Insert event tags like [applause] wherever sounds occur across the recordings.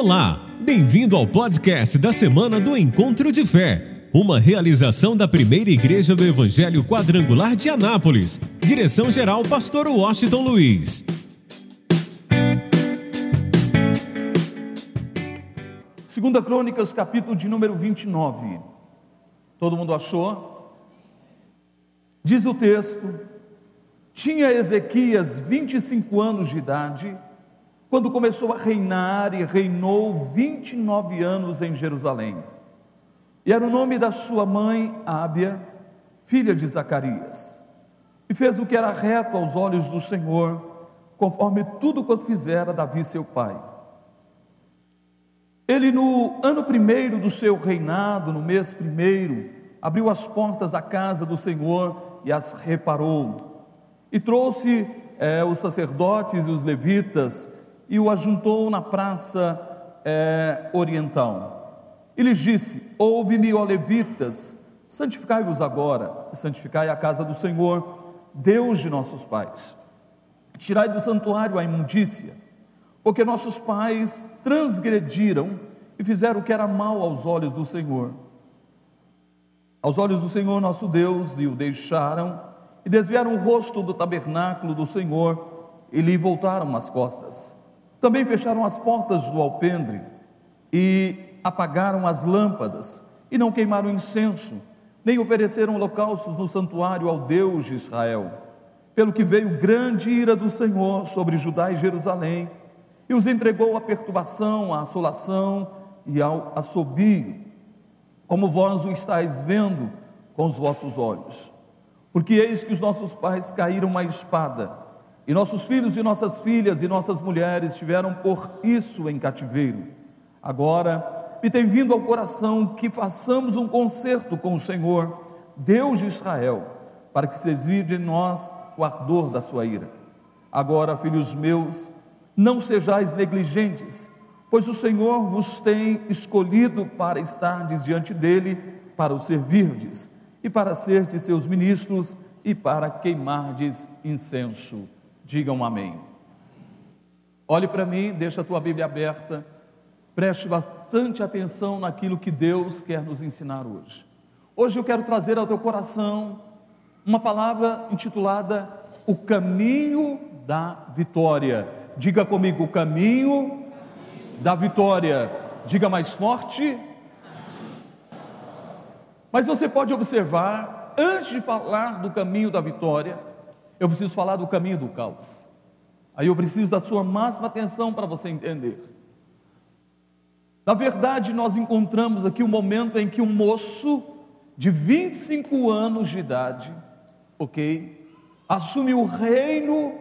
Olá, bem-vindo ao podcast da semana do Encontro de Fé, uma realização da primeira igreja do Evangelho Quadrangular de Anápolis. Direção-geral, Pastor Washington Luiz. Segunda Crônicas, capítulo de número 29. Todo mundo achou? Diz o texto: Tinha Ezequias 25 anos de idade quando começou a reinar e reinou 29 anos em Jerusalém. E era o nome da sua mãe, Ábia, filha de Zacarias. E fez o que era reto aos olhos do Senhor, conforme tudo quanto fizera Davi seu pai. Ele, no ano primeiro do seu reinado, no mês primeiro, abriu as portas da casa do Senhor e as reparou. E trouxe é, os sacerdotes e os levitas e o ajuntou na praça é, oriental. E lhes disse: Ouve-me, ó levitas, santificai-vos agora, e santificai a casa do Senhor, Deus de nossos pais. Tirai do santuário a imundícia, porque nossos pais transgrediram e fizeram o que era mal aos olhos do Senhor. Aos olhos do Senhor nosso Deus, e o deixaram, e desviaram o rosto do tabernáculo do Senhor, e lhe voltaram as costas. Também fecharam as portas do alpendre e apagaram as lâmpadas e não queimaram incenso, nem ofereceram holocaustos no santuário ao Deus de Israel. Pelo que veio grande ira do Senhor sobre Judá e Jerusalém, e os entregou à perturbação, à assolação e ao assobio, como vós o estáis vendo com os vossos olhos. Porque eis que os nossos pais caíram à espada, e nossos filhos e nossas filhas e nossas mulheres tiveram por isso em cativeiro. Agora me tem vindo ao coração que façamos um concerto com o Senhor, Deus de Israel, para que se exílio de nós o ardor da sua ira. Agora, filhos meus, não sejais negligentes, pois o Senhor vos tem escolhido para estardes diante dele, para o servirdes, e para serdes seus ministros, e para queimardes incenso Digam amém. Olhe para mim, deixa a tua Bíblia aberta, preste bastante atenção naquilo que Deus quer nos ensinar hoje. Hoje eu quero trazer ao teu coração uma palavra intitulada O Caminho da Vitória. Diga comigo, o caminho da vitória. Diga mais forte. Mas você pode observar, antes de falar do caminho da vitória, eu preciso falar do caminho do caos. Aí eu preciso da sua máxima atenção para você entender. Na verdade, nós encontramos aqui o um momento em que um moço de 25 anos de idade, ok, assume o reino,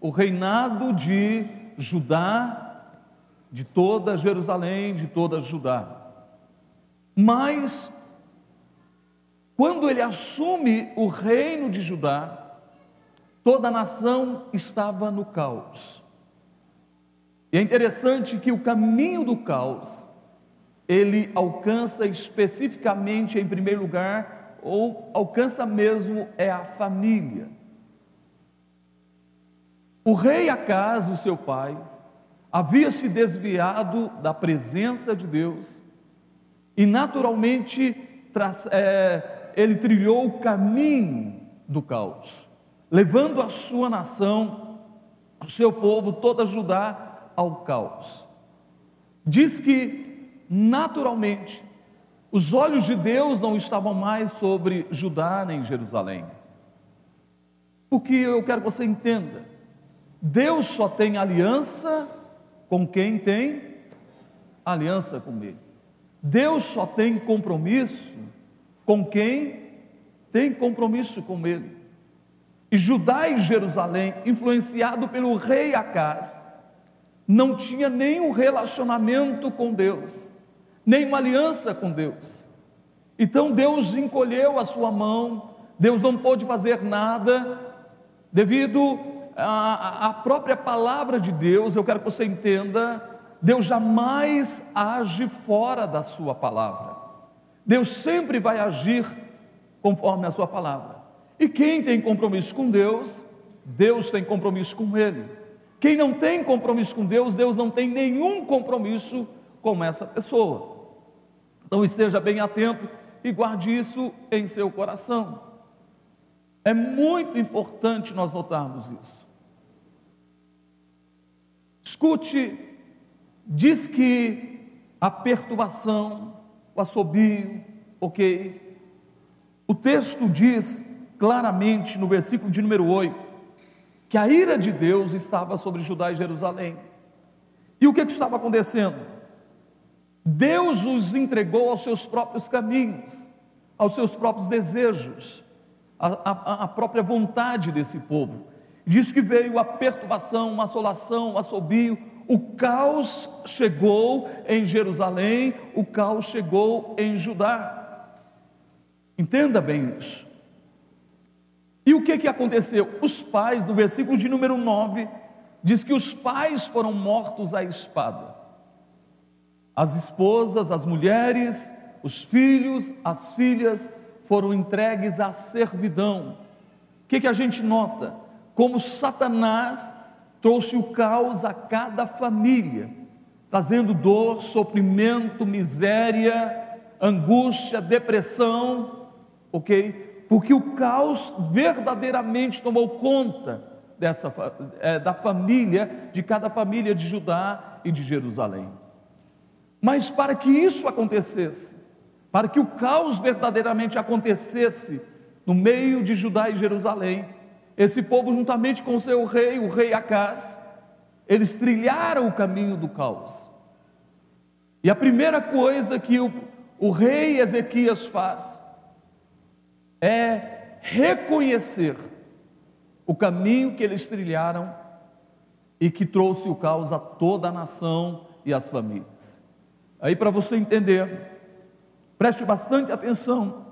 o reinado de Judá, de toda Jerusalém, de toda Judá. Mas, quando ele assume o reino de Judá, toda a nação estava no caos. E é interessante que o caminho do caos, ele alcança especificamente, em primeiro lugar, ou alcança mesmo é a família. O rei Acas, o seu pai, havia se desviado da presença de Deus e, naturalmente, é, ele trilhou o caminho do caos levando a sua nação, o seu povo, toda Judá, ao caos. Diz que, naturalmente, os olhos de Deus não estavam mais sobre Judá nem Jerusalém. Porque eu quero que você entenda: Deus só tem aliança com quem tem aliança com Ele. Deus só tem compromisso com quem tem compromisso com Ele. E Judá e Jerusalém, influenciado pelo rei Acás, não tinha nenhum relacionamento com Deus, nenhuma aliança com Deus. Então Deus encolheu a sua mão, Deus não pôde fazer nada, devido à própria palavra de Deus, eu quero que você entenda, Deus jamais age fora da sua palavra. Deus sempre vai agir conforme a sua palavra. E quem tem compromisso com Deus, Deus tem compromisso com ele. Quem não tem compromisso com Deus, Deus não tem nenhum compromisso com essa pessoa. Então esteja bem atento e guarde isso em seu coração. É muito importante nós notarmos isso. Escute, diz que a perturbação, o assobio, ok? O texto diz claramente no versículo de número 8 que a ira de Deus estava sobre Judá e Jerusalém. E o que, que estava acontecendo? Deus os entregou aos seus próprios caminhos, aos seus próprios desejos, à, própria vontade desse povo. Diz que veio a perturbação, uma assolação, um assobio, o caos chegou em Jerusalém, o caos chegou em Judá. Entenda bem isso. E o que, que aconteceu? Os pais, no versículo de número 9, diz que os pais foram mortos à espada. As esposas, as mulheres, os filhos, as filhas foram entregues à servidão. O que, que a gente nota? Como Satanás trouxe o caos a cada família, trazendo dor, sofrimento, miséria, angústia, depressão, ok? Porque o caos verdadeiramente tomou conta dessa, é, da família, de cada família de Judá e de Jerusalém. Mas para que isso acontecesse, para que o caos verdadeiramente acontecesse no meio de Judá e Jerusalém, esse povo, juntamente com seu rei, o rei Acás, eles trilharam o caminho do caos. E a primeira coisa que o, o rei Ezequias faz, é reconhecer o caminho que eles trilharam e que trouxe o caos a toda a nação e as famílias. Aí, para você entender, preste bastante atenção.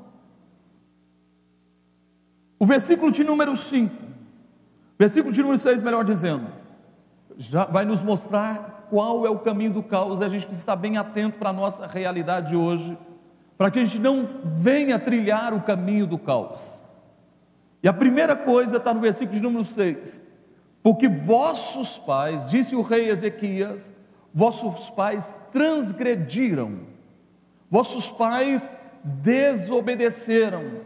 O versículo de número 5, versículo de número 6, melhor dizendo, já vai nos mostrar qual é o caminho do caos, a gente precisa estar bem atento para a nossa realidade hoje para que a gente não venha trilhar o caminho do caos. E a primeira coisa está no versículo de número 6: Porque vossos pais, disse o rei Ezequias, vossos pais transgrediram, vossos pais desobedeceram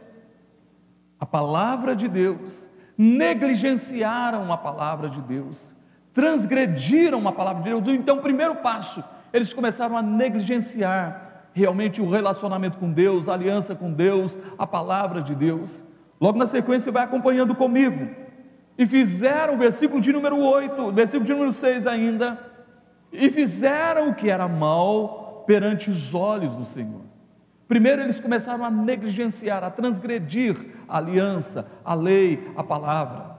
a palavra de Deus, negligenciaram a palavra de Deus, transgrediram a palavra de Deus. Então, o primeiro passo, eles começaram a negligenciar realmente o relacionamento com Deus, a aliança com Deus, a palavra de Deus. Logo na sequência, vai acompanhando comigo. E fizeram, versículo de número 8, versículo de número 6 ainda, e fizeram o que era mal perante os olhos do Senhor. Primeiro, eles começaram a negligenciar, a transgredir a aliança, a lei, a palavra.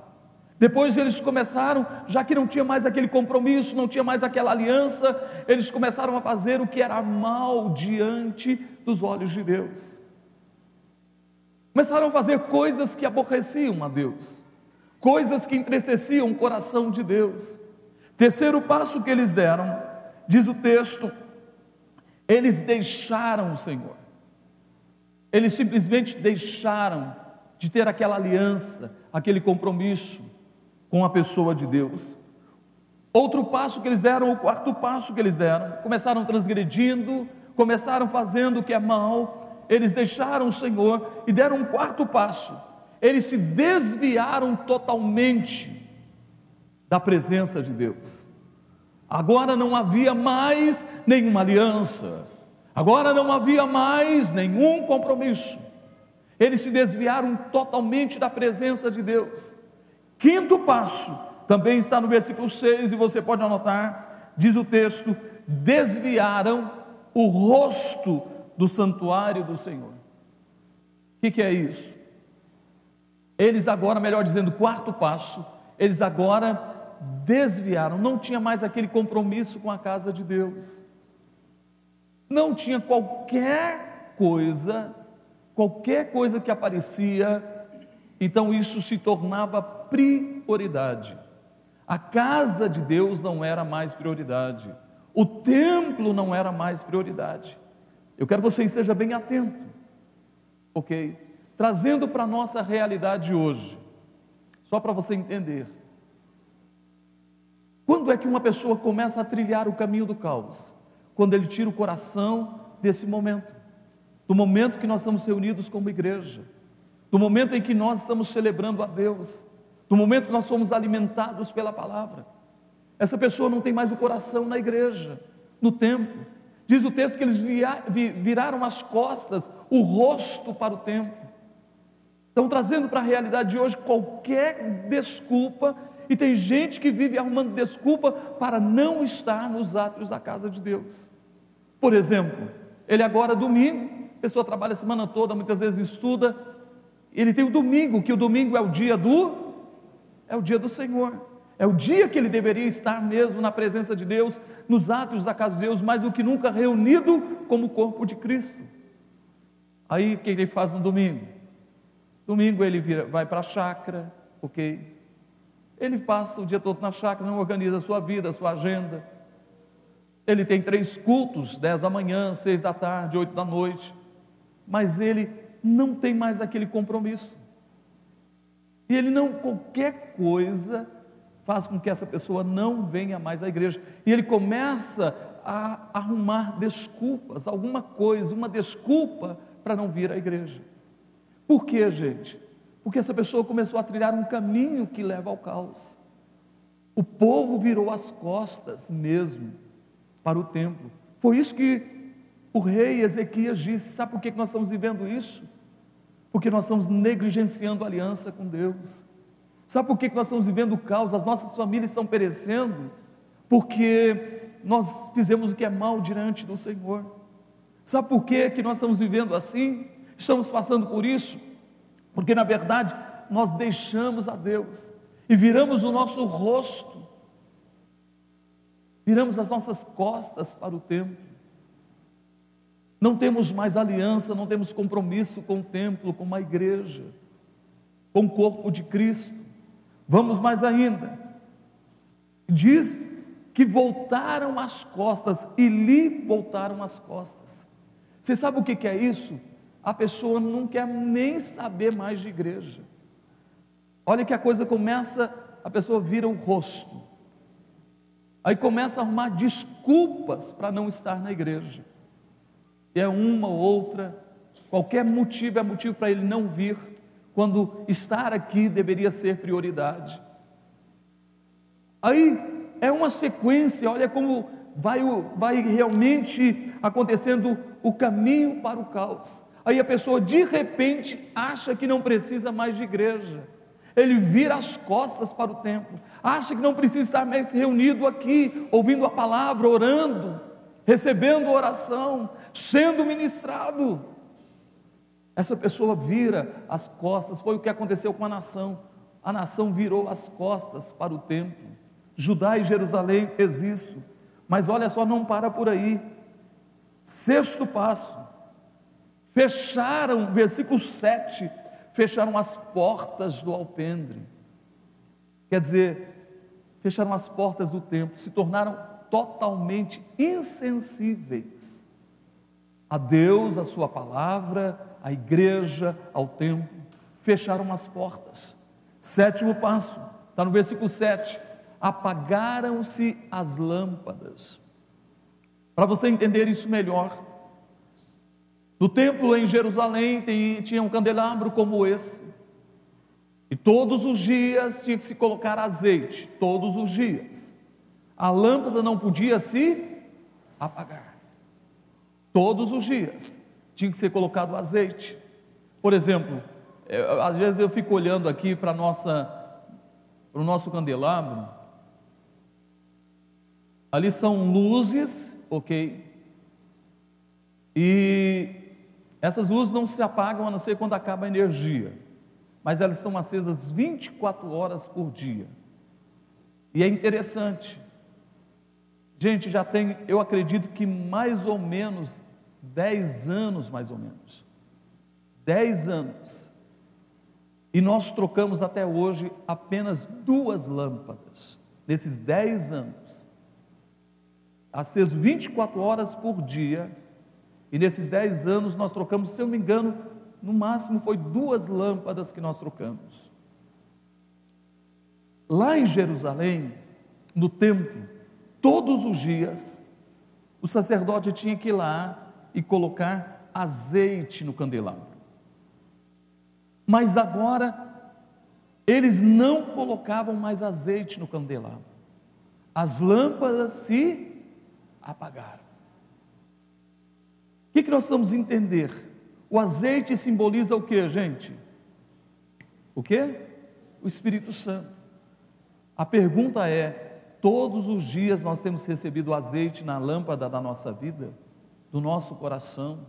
Depois eles começaram, já que não tinha mais aquele compromisso, não tinha mais aquela aliança, eles começaram a fazer o que era mal diante dos olhos de Deus. Começaram a fazer coisas que aborreciam a Deus, coisas que entristeciam o coração de Deus. Terceiro passo que eles deram, diz o texto, eles deixaram o Senhor. Eles simplesmente deixaram de ter aquela aliança, aquele compromisso com a pessoa de Deus. Outro passo que eles deram, o quarto passo que eles deram, começaram transgredindo, começaram fazendo o que é mal, eles deixaram o Senhor e deram um quarto passo. Eles se desviaram totalmente da presença de Deus. Agora não havia mais nenhuma aliança, agora não havia mais nenhum compromisso. Eles se desviaram totalmente da presença de Deus. Quinto passo, também está no versículo 6, e você pode anotar, diz o texto: desviaram o rosto do santuário do Senhor. O que, que é isso? Eles agora, melhor dizendo, quarto passo, eles agora desviaram, não tinha mais aquele compromisso com a casa de Deus, não tinha qualquer coisa, qualquer coisa que aparecia, então isso se tornava prioridade. A casa de Deus não era mais prioridade. O templo não era mais prioridade. Eu quero que você esteja bem atento, ok? Trazendo para a nossa realidade hoje, só para você entender. Quando é que uma pessoa começa a trilhar o caminho do caos? Quando ele tira o coração desse momento, do momento que nós estamos reunidos como igreja, do momento em que nós estamos celebrando a Deus, do momento que nós somos alimentados pela palavra. Essa pessoa não tem mais o coração na igreja, no templo. Diz o texto que eles viraram as costas, o rosto para o templo. Estão trazendo para a realidade de hoje qualquer desculpa, e tem gente que vive arrumando desculpa para não estar nos átrios da casa de Deus. Por exemplo, ele agora domingo, a pessoa trabalha a semana toda, muitas vezes estuda, ele tem o domingo, que o domingo é o dia do é o dia do Senhor. É o dia que ele deveria estar mesmo na presença de Deus, nos átrios da casa de Deus, mais do que nunca reunido como corpo de Cristo. Aí o que ele faz no domingo? Domingo ele vira, vai para a chácara, ok? Ele passa o dia todo na chácara, não organiza a sua vida, a sua agenda. Ele tem três cultos, dez da manhã, seis da tarde, oito da noite, mas ele não tem mais aquele compromisso. E ele não, qualquer coisa faz com que essa pessoa não venha mais à igreja. E ele começa a arrumar desculpas, alguma coisa, uma desculpa para não vir à igreja. Por quê, gente? Porque essa pessoa começou a trilhar um caminho que leva ao caos. O povo virou as costas mesmo para o templo. Foi isso que o rei Ezequias disse. Sabe por que nós estamos vivendo isso? Porque nós estamos negligenciando a aliança com Deus. Sabe por que nós estamos vivendo o caos? As nossas famílias estão perecendo? Porque nós fizemos o que é mal diante do Senhor. Sabe por que, que nós estamos vivendo assim? Estamos passando por isso porque, na verdade, nós deixamos a Deus e viramos o nosso rosto, viramos as nossas costas para o templo. Não temos mais aliança, não temos compromisso com o templo, com a igreja, com o corpo de Cristo. Vamos mais ainda. Diz que voltaram as costas e lhe voltaram as costas. Você sabe o que é isso? a pessoa não quer nem saber mais de igreja. Olha que a coisa começa, a pessoa vira o rosto. Aí começa a arrumar desculpas para não estar na igreja. É uma ou outra, qualquer motivo é motivo para ele não vir, quando estar aqui deveria ser prioridade. Aí é uma sequência, olha como vai, vai realmente acontecendo o caminho para o caos. Aí a pessoa de repente acha que não precisa mais de igreja. Ele vira as costas para o templo, acha que não precisa estar mais reunido aqui, ouvindo a palavra, orando, recebendo oração, sendo ministrado. Essa pessoa vira as costas, foi o que aconteceu com a nação. A nação virou as costas para o templo. Judá e Jerusalém fez isso. Mas olha só, não para por aí. Sexto passo fecharam, versículo 7, fecharam as portas do alpendre. Quer dizer, fecharam as portas do templo, se tornaram totalmente insensíveis a Deus, a Sua palavra, à igreja, ao templo. Fecharam as portas. Sétimo passo, está no versículo 7. Apagaram-se as lâmpadas. Para você entender isso melhor, no templo em Jerusalém tinha um candelabro como esse. E todos os dias tinha que se colocar azeite, todos os dias. A lâmpada não podia se apagar. Todos os dias tinha que ser colocado azeite. Por exemplo, eu, às vezes eu fico olhando aqui para o nosso candelabro. Ali são luzes, ok? E essas luzes não se apagam a não ser quando acaba a energia, mas elas estão acesas 24 horas por dia. E é interessante, gente, já tem, eu acredito que mais ou menos 10 anos, mais ou menos, 10 anos, e nós trocamos até hoje apenas duas lâmpadas, nesses 10 anos, aceso 24 horas por dia, e nesses dez anos nós trocamos, se eu não me engano, no máximo foi duas lâmpadas que nós trocamos. Lá em Jerusalém, no templo, todos os dias, o sacerdote tinha que ir lá e colocar azeite no candelabro. Mas agora, eles não colocavam mais azeite no candelabro. As lâmpadas se apagaram. O que, que nós vamos entender? O azeite simboliza o que, gente? O que? O Espírito Santo. A pergunta é: todos os dias nós temos recebido azeite na lâmpada da nossa vida, do nosso coração?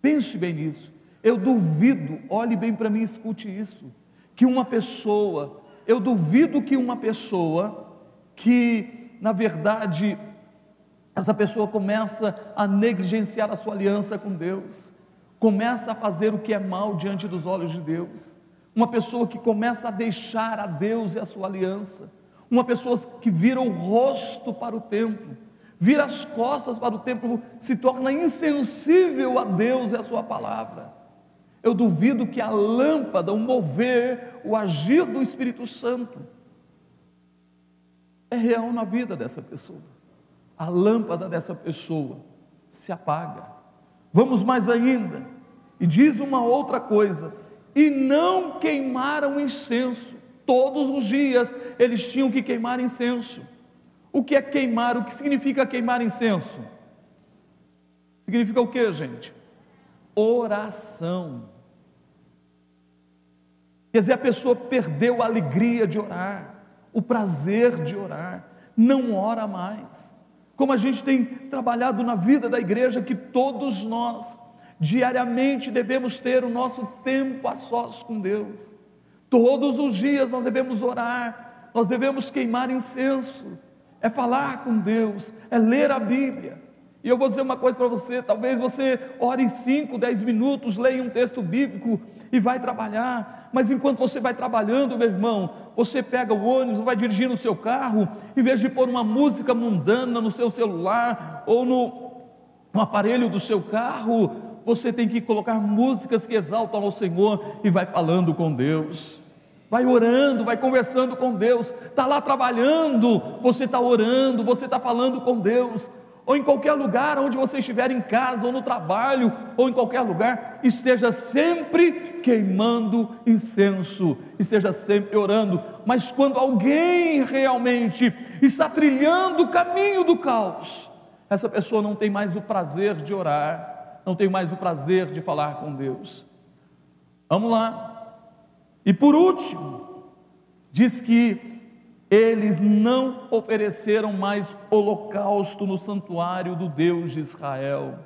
Pense bem nisso. Eu duvido, olhe bem para mim, escute isso, que uma pessoa, eu duvido que uma pessoa que, na verdade, essa pessoa começa a negligenciar a sua aliança com Deus, começa a fazer o que é mal diante dos olhos de Deus. Uma pessoa que começa a deixar a Deus e a sua aliança, uma pessoa que vira o rosto para o templo, vira as costas para o templo, se torna insensível a Deus e a sua palavra. Eu duvido que a lâmpada, o mover, o agir do Espírito Santo é real na vida dessa pessoa a lâmpada dessa pessoa se apaga. Vamos mais ainda, e diz uma outra coisa: e não queimaram incenso. Todos os dias eles tinham que queimar incenso. O que é queimar? O que significa queimar incenso? Significa o que, gente? Oração. Quer dizer, a pessoa perdeu a alegria de orar, o prazer de orar, não ora mais como a gente tem trabalhado na vida da igreja, que todos nós, diariamente, devemos ter o nosso tempo a sós com Deus. Todos os dias nós devemos orar, nós devemos queimar incenso, é falar com Deus, é ler a Bíblia. E eu vou dizer uma coisa para você: talvez você ore 5, 10 minutos, leia um texto bíblico e vai trabalhar, mas enquanto você vai trabalhando, meu irmão, você pega o ônibus, vai dirigindo o seu carro, em vez de pôr uma música mundana no seu celular ou no, no aparelho do seu carro, você tem que colocar músicas que exaltam ao Senhor e vai falando com Deus. Vai orando, vai conversando com Deus, está lá trabalhando, você está orando, você está falando com Deus, ou em qualquer lugar onde você estiver em casa, ou no trabalho, ou em qualquer lugar, esteja sempre queimando incenso, esteja sempre orando. Mas quando alguém realmente está trilhando o caminho do caos, essa pessoa não tem mais o prazer de orar, não tem mais o prazer de falar com Deus. Vamos lá. E por último, diz que eles não ofereceram mais holocausto no santuário do Deus de Israel,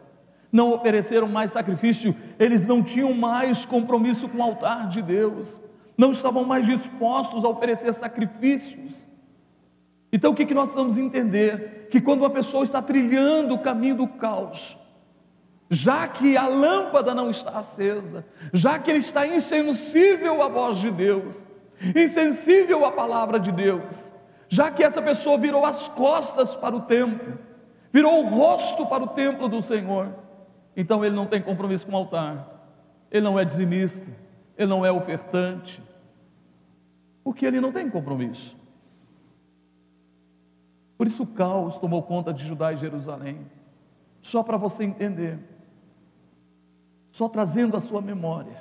não ofereceram mais sacrifício, eles não tinham mais compromisso com o altar de Deus, não estavam mais dispostos a oferecer sacrifícios. Então o que, nós vamos entender? Que quando uma pessoa está trilhando o caminho do caos, já que a lâmpada não está acesa, já que ele está insensível à voz de Deus, insensível à palavra de Deus, já que essa pessoa virou as costas para o templo, virou o rosto para o templo do Senhor, então ele não tem compromisso com o altar, ele não é dizimista, ele não é ofertante, porque ele não tem compromisso. Por isso o caos tomou conta de Judá e Jerusalém, só para você entender, só trazendo a sua memória.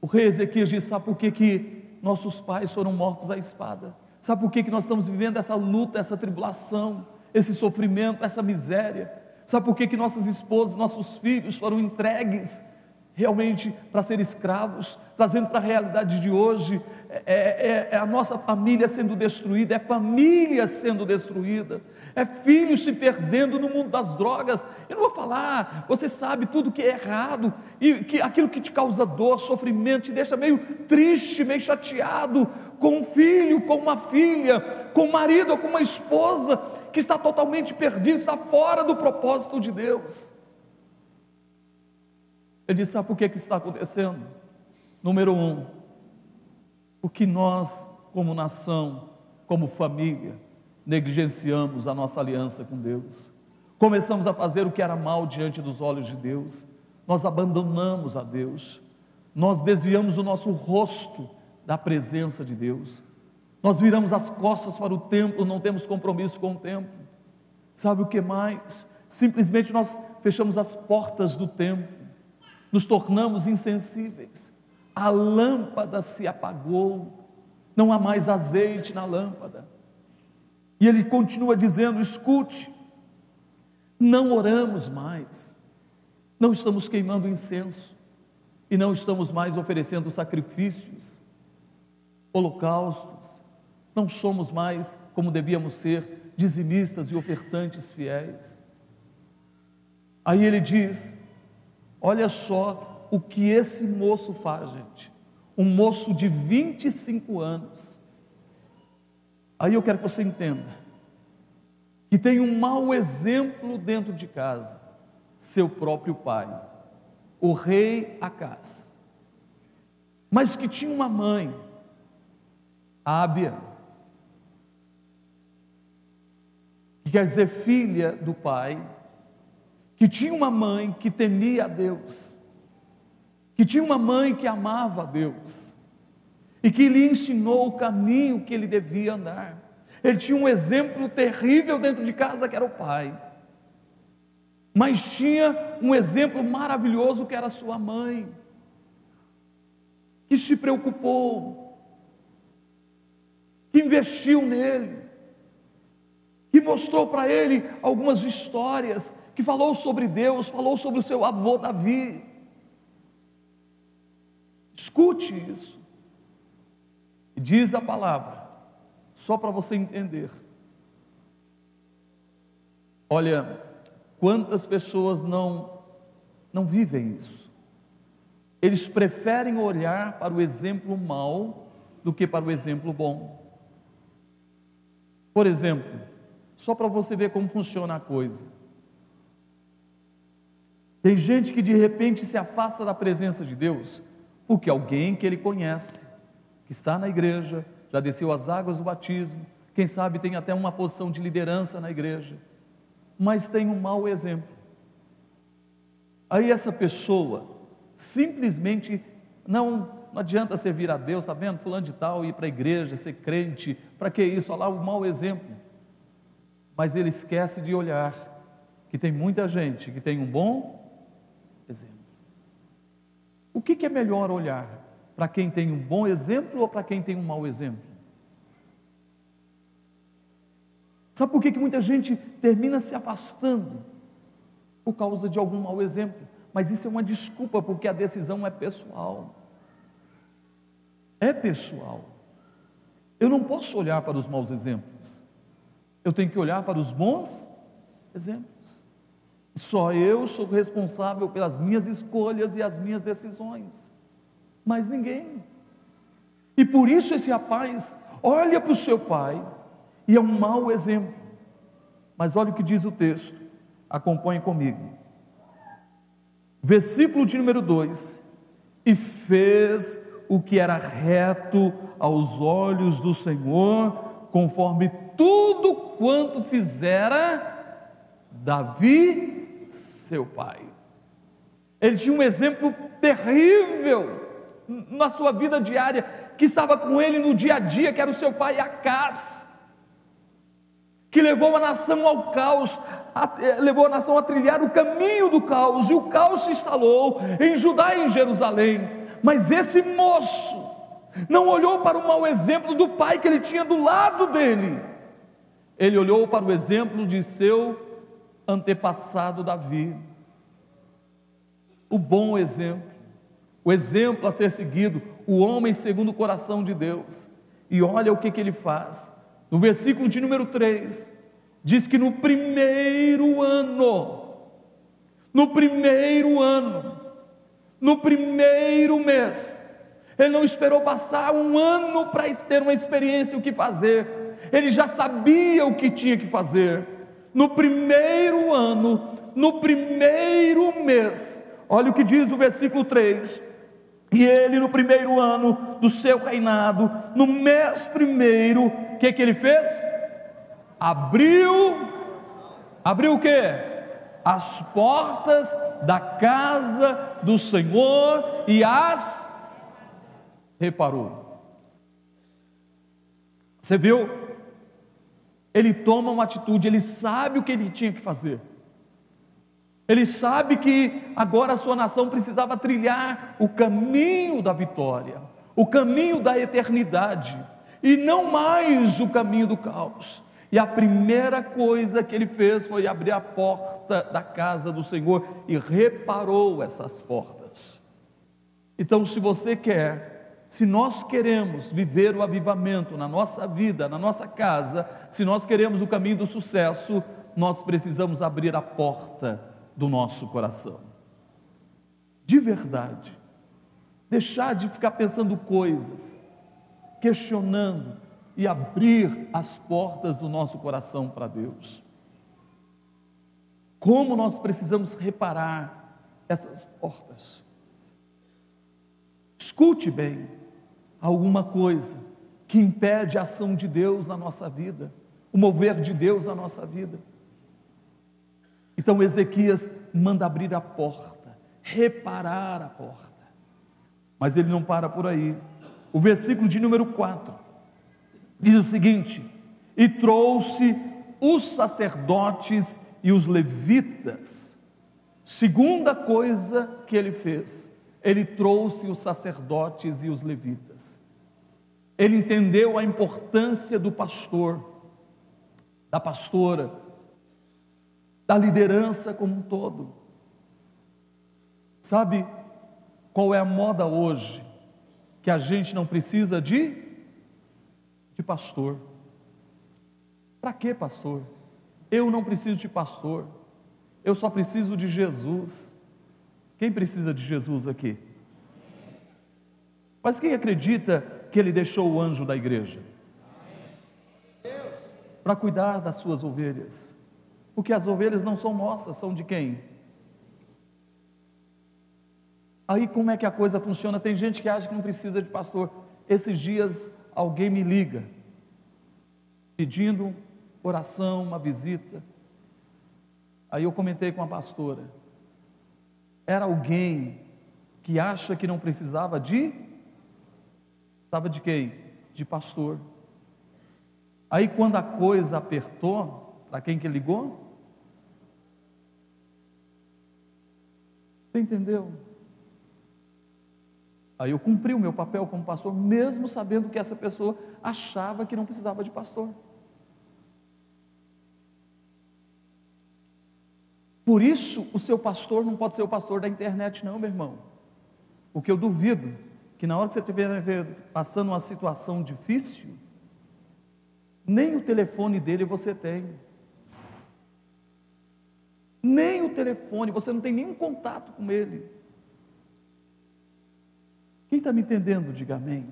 O rei Ezequias disse: Sabe por que, que nossos pais foram mortos à espada? Sabe por que, que nós estamos vivendo essa luta, essa tribulação, esse sofrimento, essa miséria? Sabe por que, que nossas esposas, nossos filhos foram entregues realmente para ser escravos, trazendo para a realidade de hoje é, é, é, a nossa família sendo destruída, é família sendo destruída, é filhos se perdendo no mundo das drogas. Eu não vou falar, você sabe tudo que é errado e que aquilo que te causa dor, sofrimento, te deixa meio triste, meio chateado com um filho, com uma filha, com um marido ou com uma esposa que está totalmente perdido, está fora do propósito de Deus. Ele disse: Sabe por que, que está acontecendo? Número um, porque nós, como nação, como família, negligenciamos a nossa aliança com Deus, começamos a fazer o que era mal diante dos olhos de Deus, nós abandonamos a Deus, nós desviamos o nosso rosto da presença de Deus. Nós viramos as costas para o templo, não temos compromisso com o templo. Sabe o que mais? Simplesmente nós fechamos as portas do templo, nos tornamos insensíveis. A lâmpada se apagou, não há mais azeite na lâmpada. E ele continua dizendo: escute, não oramos mais, não estamos queimando incenso e não estamos mais oferecendo sacrifícios, holocaustos, não somos mais como devíamos ser, dizimistas e ofertantes fiéis. Aí ele diz: olha só o que esse moço faz, gente. Um moço de 25 anos. Aí eu quero que você entenda que tem um mau exemplo dentro de casa, seu próprio pai, o rei Acás, mas que tinha uma mãe, Ábia, que quer dizer filha do pai, que tinha uma mãe que temia a Deus, que tinha uma mãe que amava a Deus, e que lhe ensinou o caminho que ele devia andar. Ele tinha um exemplo terrível dentro de casa, que era o pai. Mas tinha um exemplo maravilhoso que era sua mãe, que se preocupou, que investiu nele, que mostrou para ele algumas histórias, que falou sobre Deus, falou sobre o seu avô Davi. Escute isso. Diz a palavra só para você entender. Olha, quantas pessoas não não vivem isso. Eles preferem olhar para o exemplo mau do que para o exemplo bom. Por exemplo, só para você ver como funciona a coisa. Tem gente que de repente se afasta da presença de Deus porque alguém que ele conhece, está na igreja, já desceu as águas do batismo, quem sabe tem até uma posição de liderança na igreja, mas tem um mau exemplo. Aí essa pessoa simplesmente não não adianta servir a Deus, está vendo? Fulano de tal, ir para a igreja, ser crente, para que isso? Olha lá o mau exemplo. Mas ele esquece de olhar que tem muita gente que tem um bom exemplo. O que, que é melhor olhar? Para quem tem um bom exemplo ou para quem tem um mau exemplo? Sabe por que, que muita gente termina se afastando? Por causa de algum mau exemplo. Mas isso é uma desculpa, porque a decisão é pessoal. É pessoal. Eu não posso olhar para os maus exemplos. Eu tenho que olhar para os bons exemplos. Só eu sou responsável pelas minhas escolhas e as minhas decisões mais ninguém. E por isso esse rapaz olha para o seu pai e é um mau exemplo. Mas olha o que diz o texto, acompanhe comigo. Versículo de número 2: E fez o que era reto aos olhos do Senhor, conforme tudo quanto fizera Davi, seu pai. Ele tinha um exemplo terrível na sua vida diária, que estava com ele no dia a dia, que era o seu pai Acás, que levou a nação ao caos, eh, levou a nação a trilhar o caminho do caos, e o caos se instalou em Judá e em Jerusalém. Mas esse moço não olhou para o mau exemplo do pai que ele tinha do lado dele, ele olhou para o exemplo de seu antepassado Davi, o bom exemplo o exemplo a ser seguido, o homem segundo o coração de Deus. E olha o que, que ele faz. No versículo de número 3, diz que no primeiro ano, no primeiro ano, no primeiro mês, ele não esperou passar um ano para ter uma experiência o que fazer, ele já sabia o que tinha que fazer. No primeiro ano, no primeiro mês, olha o que diz o versículo 3: e ele, no primeiro ano do seu reinado, no mês primeiro, o que, que ele fez? Abriu, abriu o que? As portas da casa do Senhor e as reparou. Você viu? Ele toma uma atitude, ele sabe o que ele tinha que fazer. Ele sabe que agora a sua nação precisava trilhar o caminho da vitória, o caminho da eternidade, e não mais o caminho do caos. E a primeira coisa que ele fez foi abrir a porta da casa do Senhor e reparou essas portas. Então, se você quer, se nós queremos viver o avivamento na nossa vida, na nossa casa, se nós queremos o caminho do sucesso, nós precisamos abrir a porta do nosso coração. De verdade. Deixar de ficar pensando coisas, questionando, e abrir as portas do nosso coração para Deus. Como nós precisamos reparar essas portas. Escute bem, alguma coisa que impede a ação de Deus na nossa vida, o mover de Deus na nossa vida. Então Ezequias manda abrir a porta, reparar a porta. Mas ele não para por aí. O versículo de número 4 diz o seguinte: E trouxe os sacerdotes e os levitas. Segunda coisa que ele fez, ele trouxe os sacerdotes e os levitas. Ele entendeu a importância do pastor, da pastora, da liderança como um todo. Sabe qual é a moda hoje? Que a gente não precisa de de pastor. Para que pastor? Eu não preciso de pastor. Eu só preciso de Jesus. Quem precisa de Jesus aqui? Mas quem acredita que ele deixou o anjo da igreja? Para cuidar das suas ovelhas. Porque as ovelhas não são nossas, são de quem? Aí como é que a coisa funciona? Tem gente que acha que não precisa de pastor. Esses dias alguém me liga, pedindo oração, uma visita. Aí eu comentei com a pastora. Era alguém que acha que não precisava de. Precisava de quem? De pastor. Aí quando a coisa apertou, para quem que ligou? Você entendeu? Aí eu cumpri o meu papel como pastor, mesmo sabendo que essa pessoa achava que não precisava de pastor. Por isso, o seu pastor não pode ser o pastor da internet, não, meu irmão. Porque eu duvido que na hora que você estiver passando uma situação difícil, nem o telefone dele você tem. Nem o telefone, você não tem nenhum contato com ele. Quem está me entendendo, diga amém.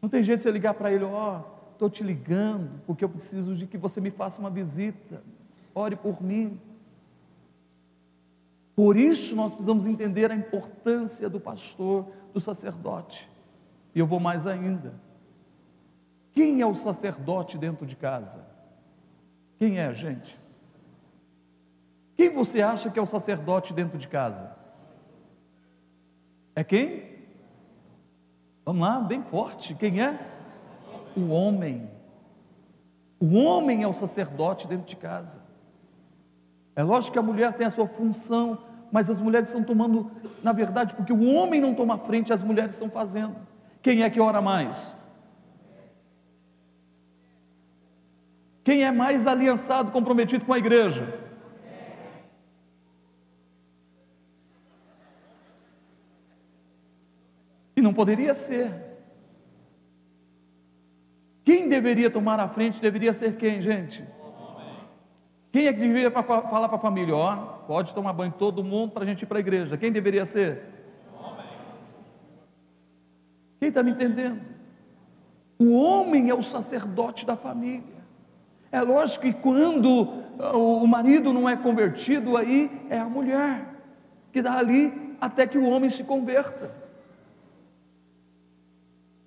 Não tem jeito de você ligar para ele, ó, oh, estou te ligando, porque eu preciso de que você me faça uma visita, ore por mim. Por isso nós precisamos entender a importância do pastor, do sacerdote. E eu vou mais ainda. Quem é o sacerdote dentro de casa? Quem é, gente? Quem você acha que é o sacerdote dentro de casa? É quem? Vamos lá, bem forte. Quem é? O homem. O homem é o sacerdote dentro de casa. É lógico que a mulher tem a sua função, mas as mulheres estão tomando, na verdade, porque o homem não toma frente, as mulheres estão fazendo. Quem é que ora mais? Quem é mais aliançado, comprometido com a igreja? Poderia ser. Quem deveria tomar a frente deveria ser quem, gente? Quem é que deveria falar para a família? Ó, pode tomar banho todo mundo para a gente ir para a igreja. Quem deveria ser? Quem está me entendendo? O homem é o sacerdote da família. É lógico que quando ah, o marido não é convertido, aí é a mulher que dá ali até que o homem se converta.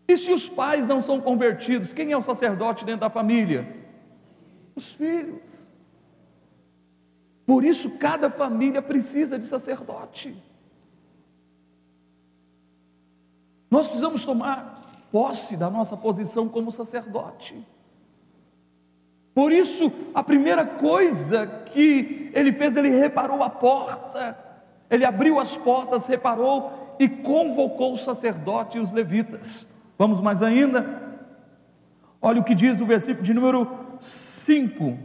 E se os pais não são convertidos, quem é o sacerdote dentro da família? Os filhos. Por isso, cada família precisa de sacerdote. Nós precisamos tomar posse da nossa posição como sacerdote. Por isso, a primeira coisa que ele fez, ele reparou a porta, ele abriu as portas, reparou e convocou o sacerdote e os levitas. Vamos mais ainda? Olha o que diz o versículo de número 5.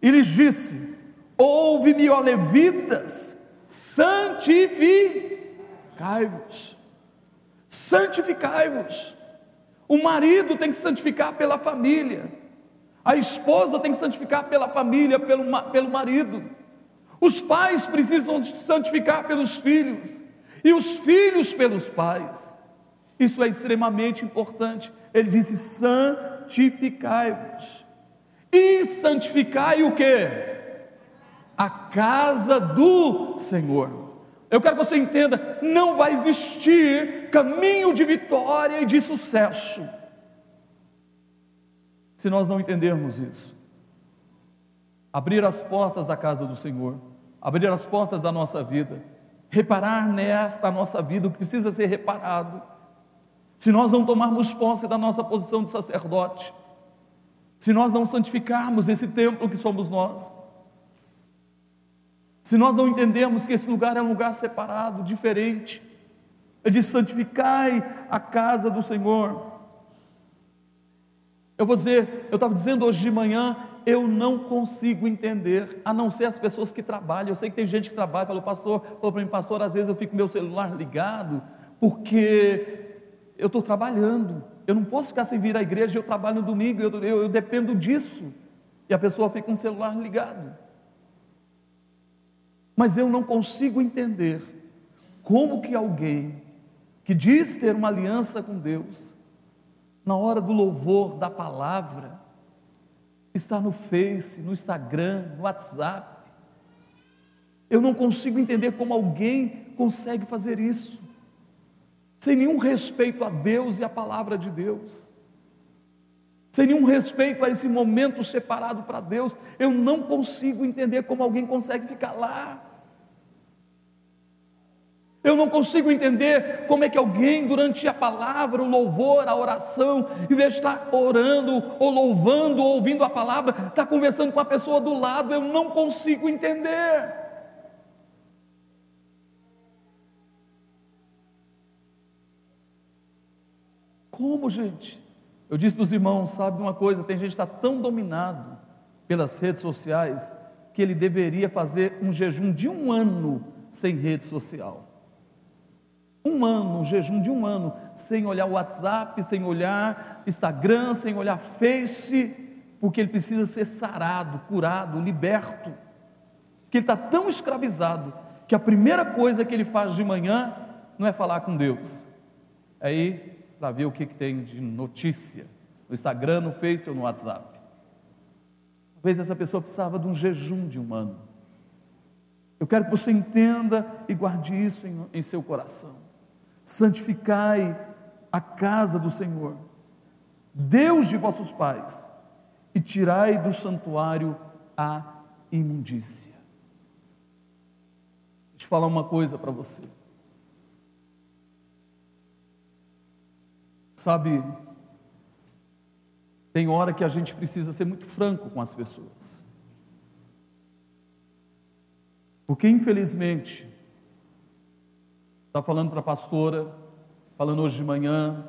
E lhes disse: Ouve-me, ó levitas, santificai-vos. Santificai-vos. O marido tem que santificar pela família, a esposa tem que santificar pela família, pelo, pelo marido, os pais precisam santificar pelos filhos, e os filhos pelos pais. Isso é extremamente importante. Ele disse: santificai-vos. E santificai o que? A casa do Senhor. Eu quero que você entenda: não vai existir caminho de vitória e de sucesso se nós não entendermos isso. Abrir as portas da casa do Senhor, abrir as portas da nossa vida, reparar nesta nossa vida o que precisa ser reparado. Se nós não tomarmos posse da nossa posição de sacerdote, se nós não santificarmos esse templo que somos nós, se nós não entendermos que esse lugar é um lugar separado, diferente, é de santificai a casa do Senhor. Eu vou dizer, eu estava dizendo hoje de manhã, eu não consigo entender, a não ser as pessoas que trabalham. Eu sei que tem gente que trabalha, falou, pastor, falou para mim, pastor, às vezes eu fico meu celular ligado, porque eu estou trabalhando. Eu não posso ficar sem vir à igreja, eu trabalho no domingo, eu, eu, eu dependo disso. E a pessoa fica com o celular ligado. Mas eu não consigo entender como que alguém que diz ter uma aliança com Deus, na hora do louvor da palavra, está no Face, no Instagram, no WhatsApp. Eu não consigo entender como alguém consegue fazer isso, sem nenhum respeito a Deus e a palavra de Deus, sem nenhum respeito a esse momento separado para Deus. Eu não consigo entender como alguém consegue ficar lá. Eu não consigo entender como é que alguém, durante a palavra, o louvor, a oração, em vez de estar orando, ou louvando, ou ouvindo a palavra, está conversando com a pessoa do lado. Eu não consigo entender. Como, gente? Eu disse para os irmãos, sabe uma coisa? Tem gente que está tão dominado pelas redes sociais que ele deveria fazer um jejum de um ano sem rede social. Um ano, um jejum de um ano, sem olhar o WhatsApp, sem olhar Instagram, sem olhar Face, porque ele precisa ser sarado, curado, liberto. Que ele está tão escravizado que a primeira coisa que ele faz de manhã não é falar com Deus, ir para ver o que, que tem de notícia no Instagram, no Face ou no WhatsApp. Talvez essa pessoa precisava de um jejum de um ano. Eu quero que você entenda e guarde isso em, em seu coração santificai a casa do Senhor, Deus de vossos pais, e tirai do santuário a imundícia. Deixa eu falar uma coisa para você. Sabe, tem hora que a gente precisa ser muito franco com as pessoas. Porque, infelizmente, Estava falando para a pastora, falando hoje de manhã,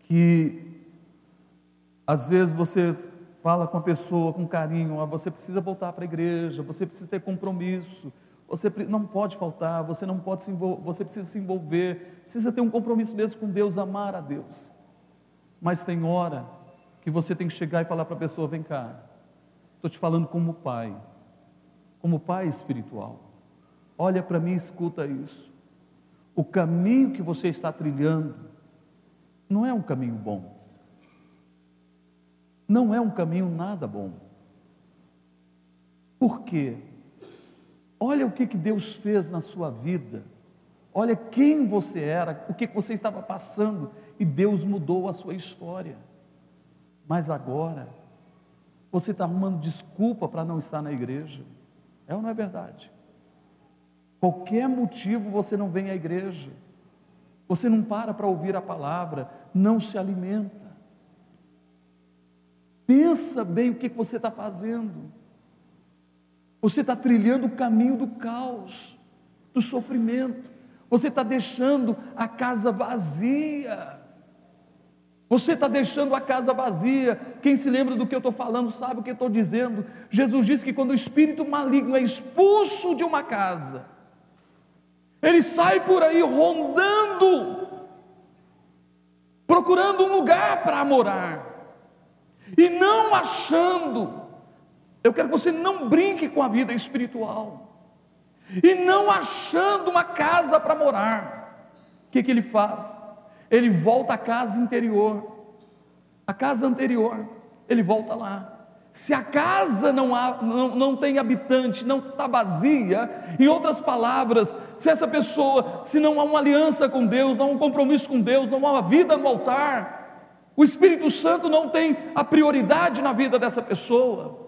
que às vezes você fala com a pessoa com carinho, ah, você precisa voltar para a igreja, você precisa ter compromisso, você não pode faltar, você não pode se envolver, você precisa se envolver, precisa ter um compromisso mesmo com Deus, amar a Deus. Mas tem hora que você tem que chegar e falar para a pessoa: vem cá, estou te falando como pai, como pai espiritual. Olha para mim e escuta isso o caminho que você está trilhando não é um caminho bom. Não é um caminho nada bom. Por quê? Olha o que, que Deus fez na sua vida. Olha quem você era, o que, você estava passando, e Deus mudou a sua história. Mas agora, você está arrumando desculpa para não estar na igreja. É ou não é verdade? Qualquer motivo você não vem à igreja, você não para para ouvir a palavra, não se alimenta. Pensa bem o que você está fazendo. Você está trilhando o caminho do caos, do sofrimento. Você está deixando a casa vazia. Você está deixando a casa vazia. Quem se lembra do que eu estou falando sabe o que eu estou dizendo. Jesus disse que quando o espírito maligno é expulso de uma casa, ele sai por aí rondando, procurando um lugar para morar, e não achando. Eu quero que você não brinque com a vida espiritual, e não achando uma casa para morar. O que, que ele faz? Ele volta à casa interior, a casa anterior, ele volta lá. Se a casa não, há, não, não tem habitante, não está vazia, em outras palavras, se essa pessoa, se não há uma aliança com Deus, não há um compromisso com Deus, não há uma vida no altar, o Espírito Santo não tem a prioridade na vida dessa pessoa.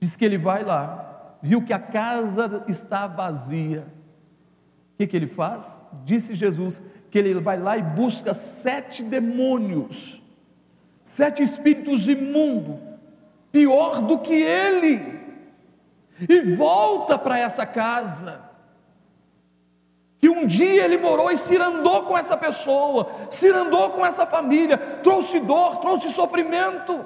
Diz que ele vai lá, viu que a casa está vazia. O que, que ele faz? Disse Jesus que ele vai lá e busca sete demônios, sete espíritos imundos, pior do que ele, e volta para essa casa. Que um dia ele morou e se andou com essa pessoa, se andou com essa família, trouxe dor, trouxe sofrimento.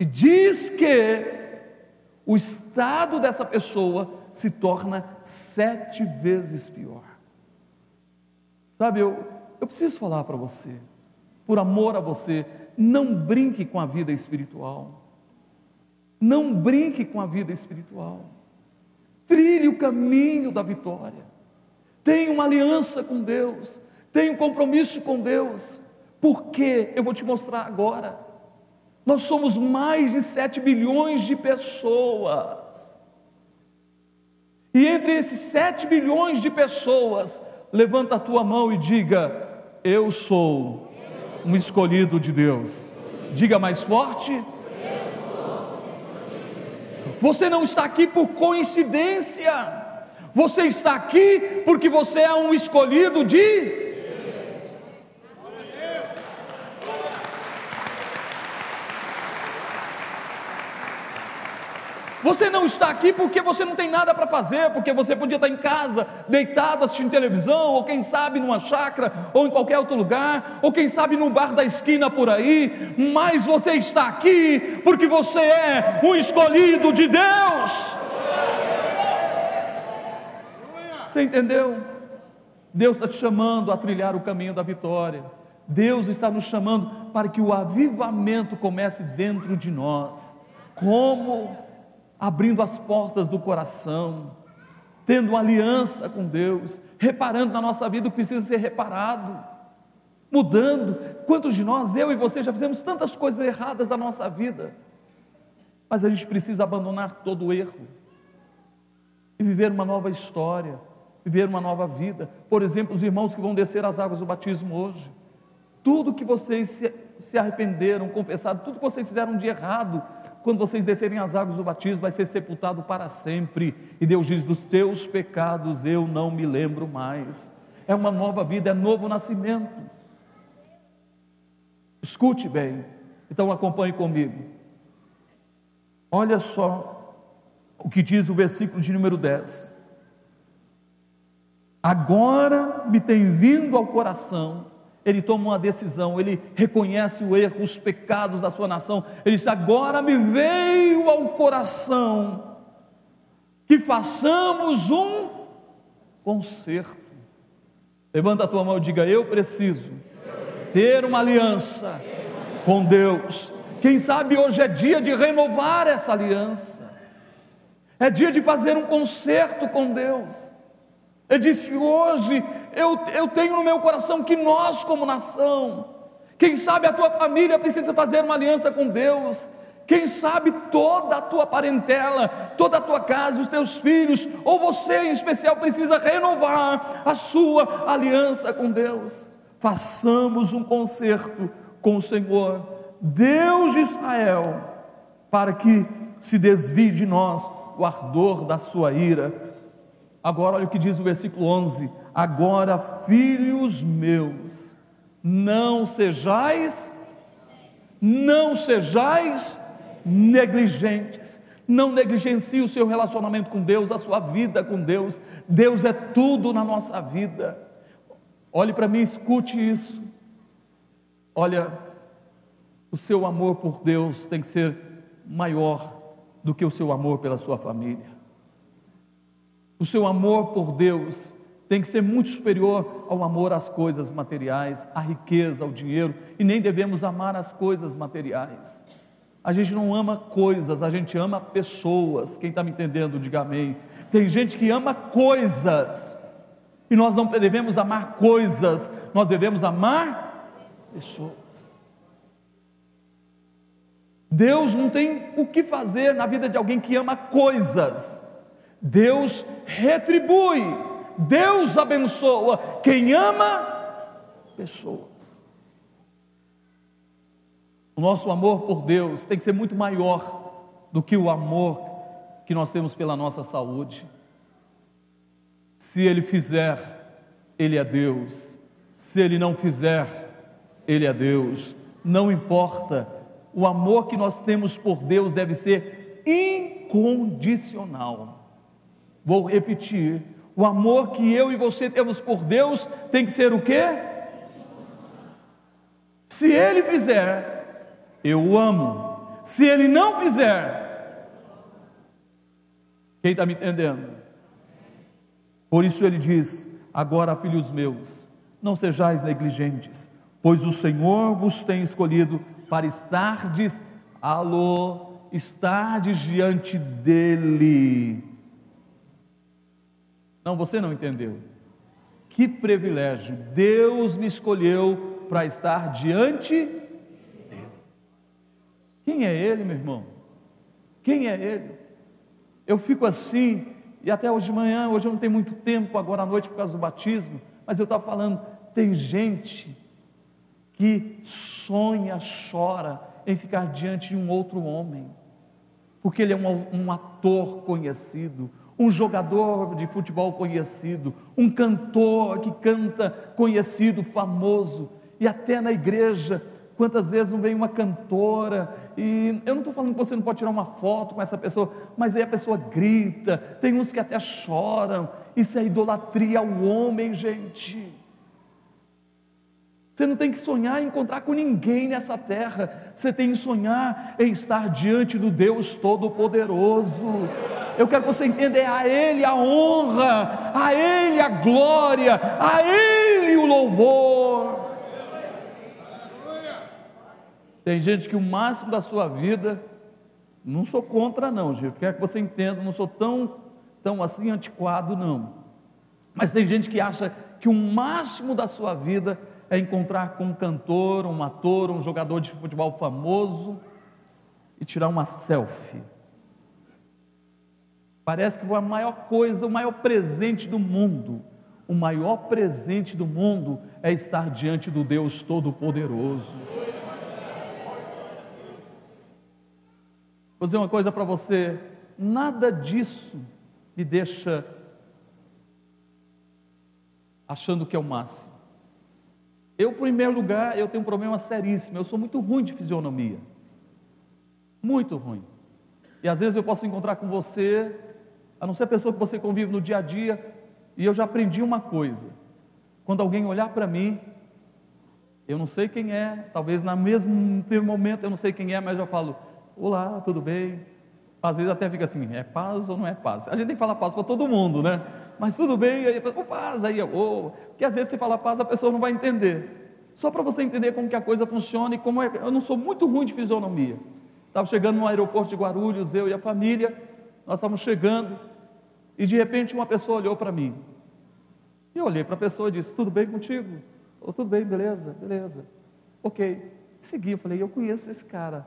E diz que o estado dessa pessoa se torna sete vezes pior. Sabe, eu, eu preciso falar para você, por amor a você, não brinque com a vida espiritual. Não brinque com a vida espiritual. Trilhe o caminho da vitória. Tenha uma aliança com Deus. Tenha um compromisso com Deus. Porque eu vou te mostrar agora. Nós somos mais de 7 bilhões de pessoas. E entre esses 7 bilhões de pessoas, levanta a tua mão e diga: Eu sou um escolhido de Deus. Diga mais forte. Você não está aqui por coincidência. Você está aqui porque você é um escolhido de Você não está aqui porque você não tem nada para fazer, porque você podia estar em casa, deitado assistindo televisão, ou quem sabe numa chácara, ou em qualquer outro lugar, ou quem sabe num bar da esquina por aí, mas você está aqui porque você é um escolhido de Deus. Você entendeu? Deus está te chamando a trilhar o caminho da vitória. Deus está nos chamando para que o avivamento comece dentro de nós. Como? Abrindo as portas do coração, tendo aliança com Deus, reparando na nossa vida o que precisa ser reparado, mudando. Quantos de nós, eu e você, já fizemos tantas coisas erradas na nossa vida, mas a gente precisa abandonar todo o erro e viver uma nova história, viver uma nova vida. Por exemplo, os irmãos que vão descer as águas do batismo hoje, tudo que vocês se, se arrependeram, confessaram, tudo que vocês fizeram de errado, quando vocês descerem as águas do batismo, vai ser sepultado para sempre. E Deus diz: dos teus pecados eu não me lembro mais. É uma nova vida, é novo nascimento. Escute bem, então acompanhe comigo. Olha só o que diz o versículo de número 10. Agora me tem vindo ao coração ele toma uma decisão, ele reconhece o erro, os pecados da sua nação. Ele diz: Agora me veio ao coração que façamos um conserto. Levanta a tua mão e diga: Eu preciso ter uma aliança com Deus. Quem sabe hoje é dia de renovar essa aliança, é dia de fazer um conserto com Deus. Ele disse: Hoje eu, eu tenho no meu coração que nós, como nação, quem sabe a tua família precisa fazer uma aliança com Deus. Quem sabe toda a tua parentela, toda a tua casa, os teus filhos, ou você em especial, precisa renovar a sua aliança com Deus. Façamos um concerto com o Senhor, Deus de Israel, para que se desvie de nós o ardor da sua ira Agora, olha o que diz o versículo 11: Agora, filhos meus, não sejais, não sejais negligentes. Não negligencie o seu relacionamento com Deus, a sua vida com Deus. Deus é tudo na nossa vida. Olhe para mim, escute isso. Olha, o seu amor por Deus tem que ser maior do que o seu amor pela sua família. O seu amor por Deus tem que ser muito superior ao amor às coisas materiais, à riqueza, ao dinheiro, e nem devemos amar as coisas materiais. A gente não ama coisas, a gente ama pessoas. Quem está me entendendo, diga amém. Tem gente que ama coisas, e nós não devemos amar coisas, nós devemos amar pessoas. Deus não tem o que fazer na vida de alguém que ama coisas. Deus retribui, Deus abençoa quem ama pessoas. O nosso amor por Deus tem que ser muito maior do que o amor que nós temos pela nossa saúde. Se Ele fizer, Ele é Deus. Se Ele não fizer, Ele é Deus. Não importa, o amor que nós temos por Deus deve ser incondicional. Vou repetir: o amor que eu e você temos por Deus tem que ser o quê? Se Ele fizer, eu o amo. Se Ele não fizer, quem está me entendendo? Por isso ele diz: Agora, filhos meus, não sejais negligentes, pois o Senhor vos tem escolhido para estardes, alô, estardes diante dEle. Não, você não entendeu. Que privilégio! Deus me escolheu para estar diante dEle. Quem é Ele, meu irmão? Quem é Ele? Eu fico assim, e até hoje de manhã, hoje eu não tenho muito tempo, agora à noite por causa do batismo, mas eu estava falando, tem gente que sonha, chora em ficar diante de um outro homem, porque ele é um, um ator conhecido, um jogador de futebol conhecido, um cantor que canta conhecido, famoso, e até na igreja Quantas vezes não vem uma cantora e eu não estou falando que você não pode tirar uma foto com essa pessoa, mas aí a pessoa grita, tem uns que até choram. Isso é idolatria ao homem, gente. Você não tem que sonhar em encontrar com ninguém nessa terra, você tem que sonhar em estar diante do Deus Todo-Poderoso. Eu quero que você entenda: é a Ele a honra, a Ele a glória, a Ele o louvor. Tem gente que o máximo da sua vida, não sou contra não, gente, quero que você entenda, não sou tão, tão assim antiquado não. Mas tem gente que acha que o máximo da sua vida é encontrar com um cantor, um ator, um jogador de futebol famoso e tirar uma selfie. Parece que foi a maior coisa, o maior presente do mundo. O maior presente do mundo é estar diante do Deus Todo-Poderoso. Vou dizer uma coisa para você: nada disso me deixa achando que é o máximo. Eu, em primeiro lugar, eu tenho um problema seríssimo. Eu sou muito ruim de fisionomia. Muito ruim. E às vezes eu posso encontrar com você, a não ser a pessoa que você convive no dia a dia, e eu já aprendi uma coisa. Quando alguém olhar para mim, eu não sei quem é, talvez no mesmo momento eu não sei quem é, mas eu falo, Olá, tudo bem? Às vezes até fica assim, é paz ou não é paz? A gente tem que falar paz para todo mundo, né? Mas tudo bem, aí, oh, paz, aí, oh, porque às vezes você fala paz, a pessoa não vai entender. Só para você entender como que a coisa funciona e como é, eu não sou muito ruim de fisionomia. Estava chegando no aeroporto de Guarulhos, eu e a família, nós estávamos chegando, e de repente uma pessoa olhou para mim. E eu olhei para a pessoa e disse, tudo bem contigo? Oh, tudo bem, beleza, beleza. Ok. Segui, eu falei, eu conheço esse cara.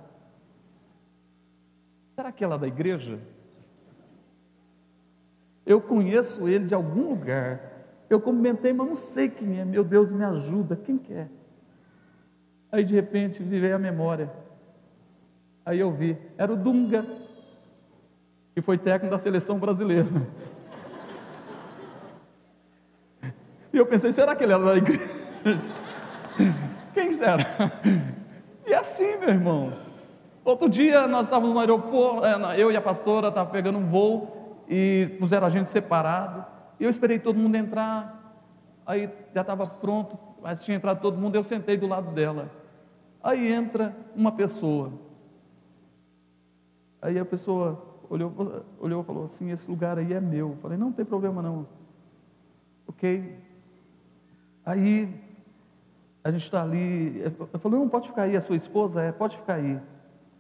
Será que é lá da igreja? Eu conheço ele de algum lugar. Eu comentei, mas não sei quem é. Meu Deus, me ajuda. Quem que é? Aí de repente me veio a memória. Aí eu vi, era o Dunga, que foi técnico da seleção brasileira. E eu pensei, será que ele era da igreja? Quem será? E assim, meu irmão. Outro dia nós estávamos no aeroporto, é, eu e a pastora estavam pegando um voo e puseram a gente separado. E eu esperei todo mundo entrar. Aí já estava pronto, mas tinha entrado todo mundo, eu sentei do lado dela. Aí entra uma pessoa. Aí a pessoa olhou, olhou e falou assim: Esse lugar aí é meu. Eu falei: Não, tem problema não. Ok. Aí a gente está ali. Eu falei: Não, pode ficar aí. A sua esposa é, pode ficar aí.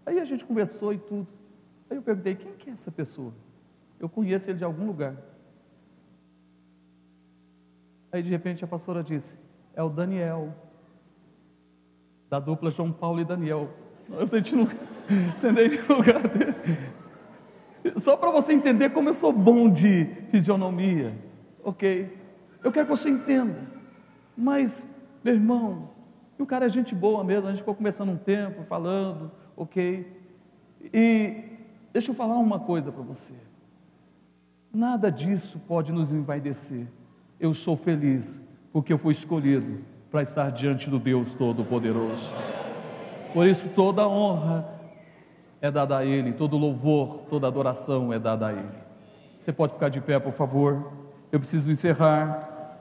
Aí a gente conversou e tudo. Aí eu perguntei: Quem que é essa pessoa? Eu conheço ele de algum lugar. Aí de repente a pastora disse: É o Daniel da dupla João Paulo e Daniel. Eu senti no, [laughs] sentei no lugar dele. Só para você entender como eu sou bom de fisionomia, ok? Eu quero que você entenda. Mas, meu irmão, o cara é gente boa mesmo, a gente ficou conversando um tempo, falando, ok? E deixa eu falar uma coisa para você. Nada disso pode nos envaidecer. Eu sou feliz porque eu fui escolhido para estar diante do Deus Todo-Poderoso. Por isso, toda honra é dada a Ele, todo louvor, toda adoração é dada a Ele. Você pode ficar de pé, por favor? Eu preciso encerrar.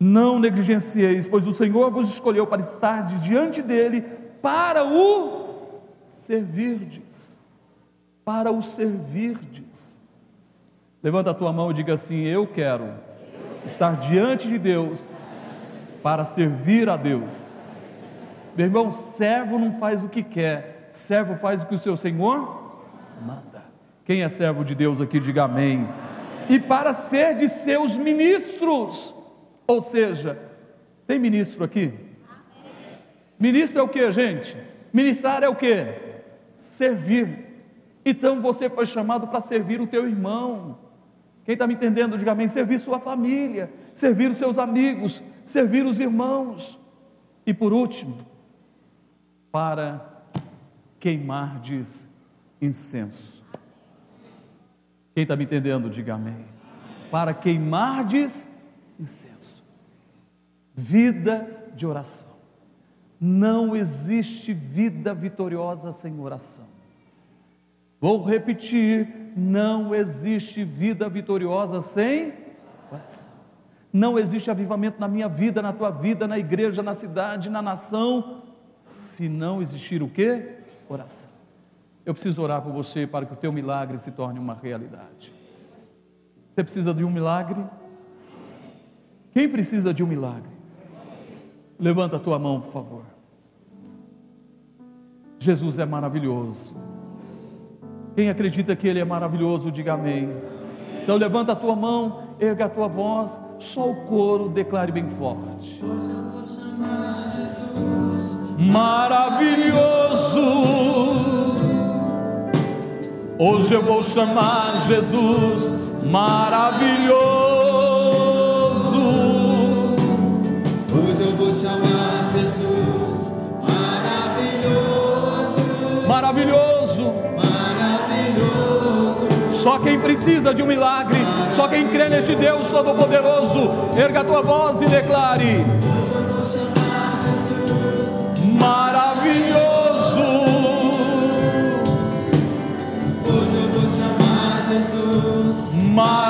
Não negligencieis, pois o Senhor vos escolheu para estar diante dele para o servirdes. Para o servirdes. Levanta a tua mão e diga assim: Eu quero estar diante de Deus para servir a Deus. Meu irmão, servo não faz o que quer, servo faz o que o seu Senhor manda. Quem é servo de Deus aqui, diga amém. E para ser de seus ministros, ou seja, tem ministro aqui? Ministro é o que, gente? Ministrar é o que? Servir. Então você foi chamado para servir o teu irmão. Quem está me entendendo, diga amém. Servir sua família, servir os seus amigos, servir os irmãos. E por último, para queimardes incenso. Quem está me entendendo, diga amém. Para queimardes incenso. Vida de oração. Não existe vida vitoriosa sem oração. Vou repetir: não existe vida vitoriosa sem oração. Não existe avivamento na minha vida, na tua vida, na igreja, na cidade, na nação, se não existir o que? Oração. Eu preciso orar por você para que o teu milagre se torne uma realidade. Você precisa de um milagre? Quem precisa de um milagre? Levanta a tua mão, por favor. Jesus é maravilhoso. Quem acredita que Ele é maravilhoso, diga amém. Então levanta a tua mão, erga a tua voz, só o coro declare bem forte. Maravilhoso. Hoje eu vou chamar Jesus maravilhoso. Hoje eu vou chamar Jesus maravilhoso. Maravilhoso. Maravilhoso. Só quem precisa de um milagre, só quem crê neste Deus Todo-Poderoso, erga a tua voz e declare: Hoje eu vou chamar Jesus Maravilhoso. my